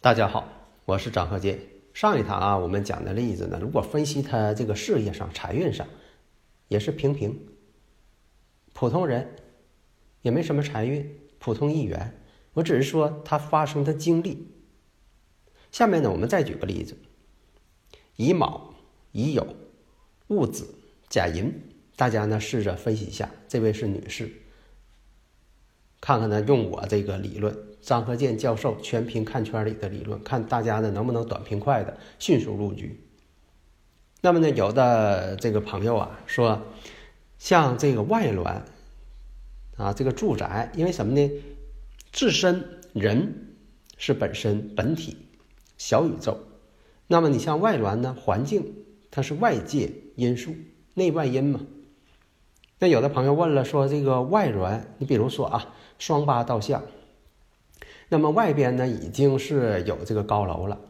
大家好，我是张鹤剑。上一堂啊，我们讲的例子呢，如果分析他这个事业上、财运上，也是平平，普通人，也没什么财运，普通一员。我只是说他发生的经历。下面呢，我们再举个例子：乙卯、乙酉、戊子、甲寅。大家呢试着分析一下，这位是女士，看看呢用我这个理论。张和建教授全凭看圈里的理论，看大家呢能不能短平快的迅速入局。那么呢，有的这个朋友啊说，像这个外峦啊，这个住宅，因为什么呢？自身人是本身本体小宇宙，那么你像外峦呢，环境它是外界因素，内外因嘛。那有的朋友问了，说这个外峦，你比如说啊，双八倒相。那么外边呢，已经是有这个高楼了，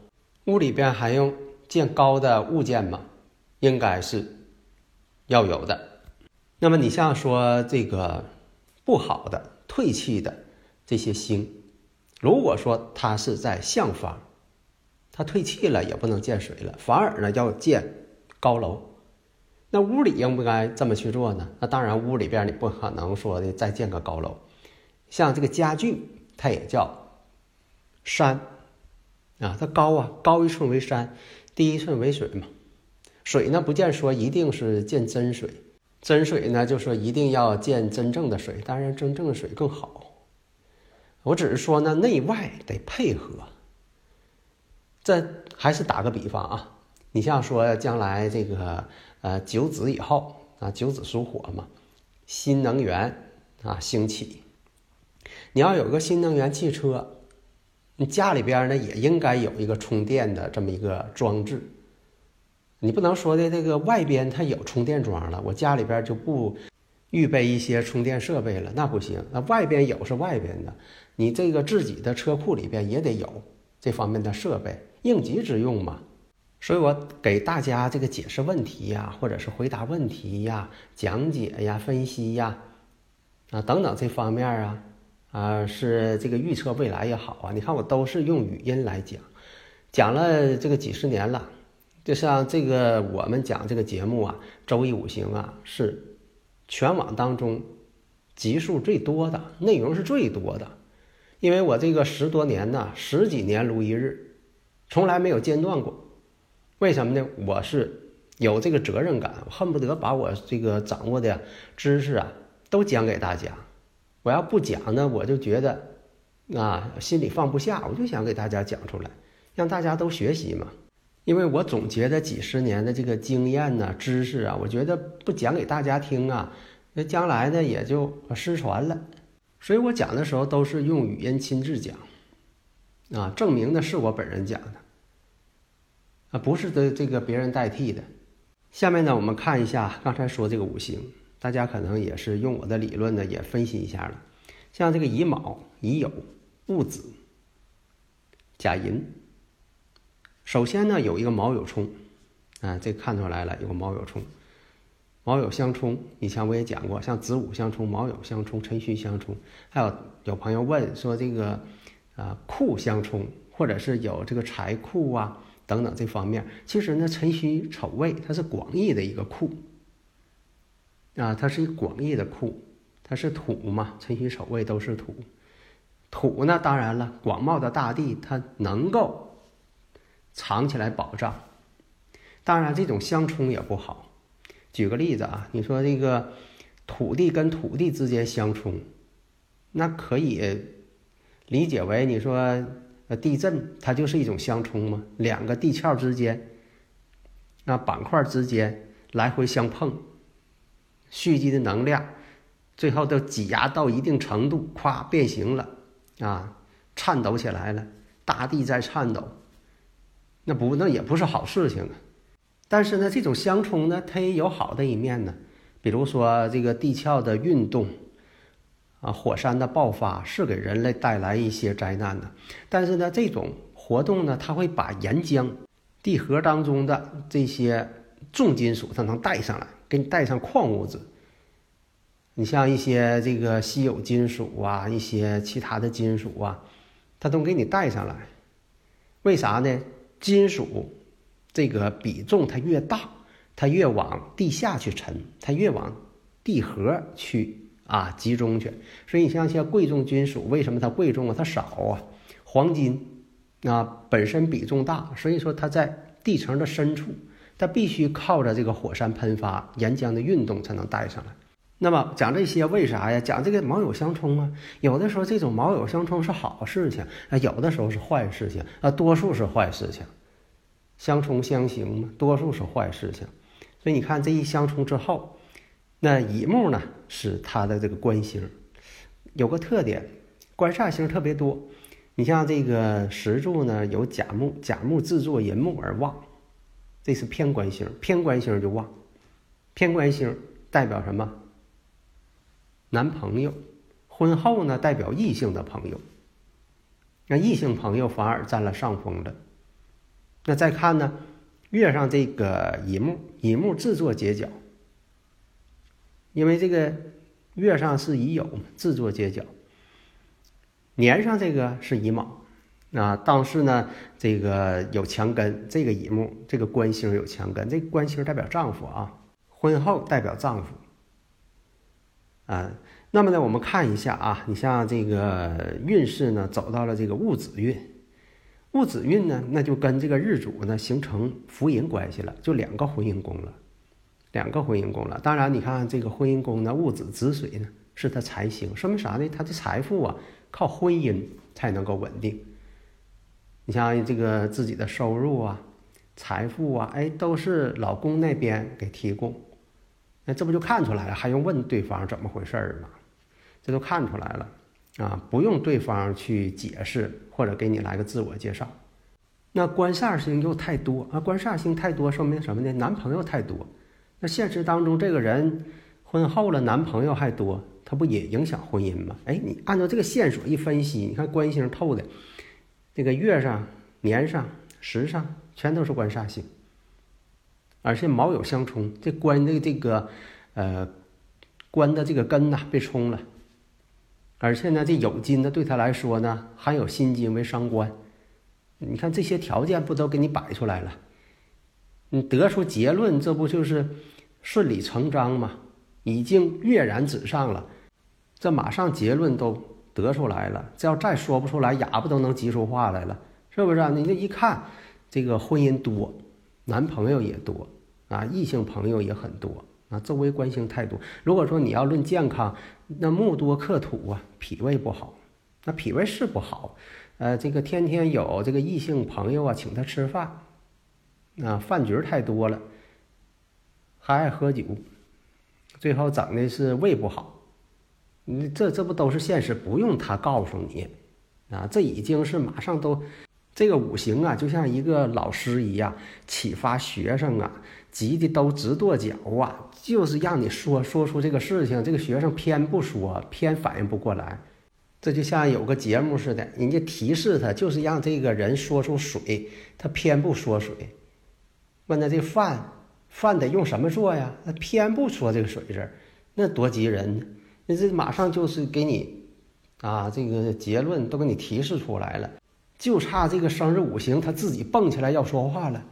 屋里边还用建高的物件吗？应该是要有的。那么你像说这个不好的、退气的这些星，如果说它是在向方，它退气了也不能见水了，反而呢要建高楼。那屋里应不应该这么去做呢？那当然，屋里边你不可能说的再建个高楼，像这个家具，它也叫。山，啊，它高啊，高一寸为山，低一寸为水嘛。水呢，不见说一定是见真水，真水呢，就说一定要见真正的水，当然真正的水更好。我只是说呢，内外得配合。这还是打个比方啊，你像说将来这个呃九子以后啊，九子属火嘛，新能源啊兴起，你要有个新能源汽车。你家里边呢也应该有一个充电的这么一个装置，你不能说的这个外边它有充电桩了，我家里边就不预备一些充电设备了，那不行。那外边有是外边的，你这个自己的车库里边也得有这方面的设备，应急之用嘛。所以我给大家这个解释问题呀，或者是回答问题呀、讲解呀、分析呀，啊等等这方面啊。啊，是这个预测未来也好啊，你看我都是用语音来讲，讲了这个几十年了，就像这个我们讲这个节目啊，周易五行啊，是全网当中集数最多的，内容是最多的，因为我这个十多年呢，十几年如一日，从来没有间断过。为什么呢？我是有这个责任感，恨不得把我这个掌握的知识啊，都讲给大家。我要不讲呢，我就觉得啊，心里放不下。我就想给大家讲出来，让大家都学习嘛。因为我总结的几十年的这个经验呢、知识啊，我觉得不讲给大家听啊，那将来呢也就失传了。所以我讲的时候都是用语音亲自讲，啊，证明的是我本人讲的，啊，不是的这个别人代替的。下面呢，我们看一下刚才说这个五行。大家可能也是用我的理论呢，也分析一下了。像这个乙卯、乙酉、戊子、甲寅。首先呢，有一个卯酉冲，啊，这看出来了，有个卯酉冲，卯酉相冲。以前我也讲过，像子午相冲、卯酉相冲、辰戌相冲。还有有朋友问说这个啊库相冲，或者是有这个财库啊等等这方面。其实呢，辰戌丑未它是广义的一个库。啊，它是一广义的库，它是土嘛，辰戌丑未都是土。土呢，当然了，广袤的大地它能够藏起来保障。当然，这种相冲也不好。举个例子啊，你说这个土地跟土地之间相冲，那可以理解为你说地震它就是一种相冲吗？两个地壳之间那板块之间来回相碰，蓄积的能量，最后都挤压到一定程度，咵变形了，啊，颤抖起来了，大地在颤抖，那不那也不是好事情啊。但是呢，这种相冲呢，它也有好的一面呢，比如说这个地壳的运动，啊，火山的爆发是给人类带来一些灾难的，但是呢，这种活动呢，它会把岩浆。地核当中的这些重金属，它能带上来，给你带上矿物质。你像一些这个稀有金属啊，一些其他的金属啊，它都给你带上来。为啥呢？金属这个比重它越大，它越往地下去沉，它越往地核去啊集中去。所以你像一些贵重金属，为什么它贵重啊？它少啊，黄金。啊，本身比重大，所以说它在地层的深处，它必须靠着这个火山喷发、岩浆的运动才能带上来。那么讲这些为啥呀？讲这个卯酉相冲啊，有的时候这种卯酉相冲是好事情啊，有的时候是坏事情啊，多数是坏事情。相冲相刑嘛，多数是坏事情。所以你看这一相冲之后，那乙木呢是它的这个官星，有个特点，官煞星特别多。你像这个石柱呢，有甲木，甲木制作寅木而旺，这是偏官星，偏官星就旺。偏官星代表什么？男朋友，婚后呢代表异性的朋友。那异性朋友反而占了上风了。那再看呢，月上这个乙木，乙木制作结角，因为这个月上是乙酉嘛，制作结角。年上这个是乙卯，啊，当时呢，这个有强根，这个乙木，这个官星有强根，这官星代表丈夫啊，婚后代表丈夫，啊，那么呢，我们看一下啊，你像这个运势呢，走到了这个戊子运，戊子运呢，那就跟这个日主呢形成福银关系了，就两个婚姻宫了，两个婚姻宫了。当然，你看这个婚姻宫呢，戊子子水呢，是他财星，说明啥呢？他的财富啊。靠婚姻才能够稳定。你像这个自己的收入啊、财富啊，哎，都是老公那边给提供，那这不就看出来了？还用问对方怎么回事儿吗？这都看出来了啊！不用对方去解释或者给你来个自我介绍。那官煞星又太多啊，官煞星太多，说明什么呢？男朋友太多。那现实当中，这个人婚后了，男朋友还多。他不也影响婚姻吗？哎，你按照这个线索一分析，你看官星透的，这个月上、年上、时上全都是官煞星，而且卯酉相冲，这官的这个呃官的这个根呐被冲了，而且呢这酉金呢对他来说呢含有辛金为伤官，你看这些条件不都给你摆出来了？你得出结论，这不就是顺理成章吗？已经跃然纸上了。这马上结论都得出来了，这要再说不出来，哑巴都能急出话来了，是不是啊？你这一看，这个婚姻多，男朋友也多啊，异性朋友也很多啊，周围关心太多。如果说你要论健康，那木多克土啊，脾胃不好，那脾胃是不好，呃，这个天天有这个异性朋友啊请他吃饭，啊，饭局太多了，还爱喝酒，最后整的是胃不好。你这这不都是现实？不用他告诉你，啊，这已经是马上都，这个五行啊，就像一个老师一样，启发学生啊，急的都直跺脚啊，就是让你说说出这个事情，这个学生偏不说，偏反应不过来，这就像有个节目似的，人家提示他，就是让这个人说出水，他偏不说水，问他这饭饭得用什么做呀？他偏不说这个水字，那多急人呢。那这马上就是给你，啊，这个结论都给你提示出来了，就差这个生日五行他自己蹦起来要说话了。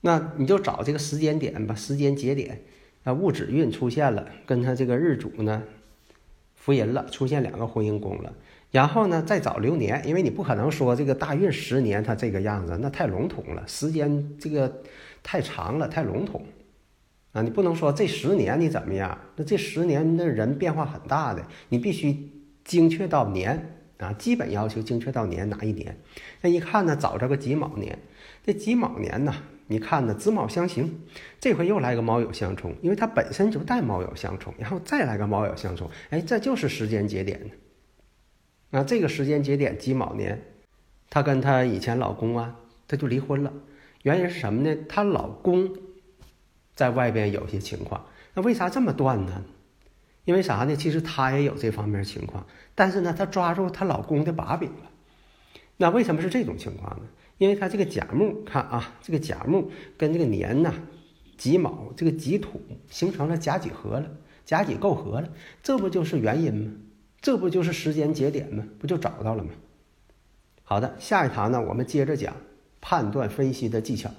那你就找这个时间点吧，时间节点，啊，戊子运出现了，跟他这个日主呢，福银了，出现两个婚姻宫了。然后呢，再找流年，因为你不可能说这个大运十年他这个样子，那太笼统了，时间这个太长了，太笼统。啊，你不能说这十年你怎么样？那这十年的人变化很大的，你必须精确到年啊，基本要求精确到年哪一年？那一看呢，找着个己卯年，这己卯年呢，你看呢，子卯相刑，这回又来个卯酉相冲，因为它本身就带卯酉相冲，然后再来个卯酉相冲，哎，这就是时间节点呢。那这个时间节点己卯年，她跟她以前老公啊，她就离婚了。原因是什么呢？她老公在外边有些情况，那为啥这么断呢？因为啥呢？其实她也有这方面情况，但是呢，她抓住她老公的把柄了。那为什么是这种情况呢？因为她这个甲木，看啊，这个甲木跟这个年呐，己卯这个己土形成了甲己合了，甲己媾合了，这不就是原因吗？这不就是时间节点吗？不就找到了吗？好的，下一堂呢，我们接着讲判断分析的技巧。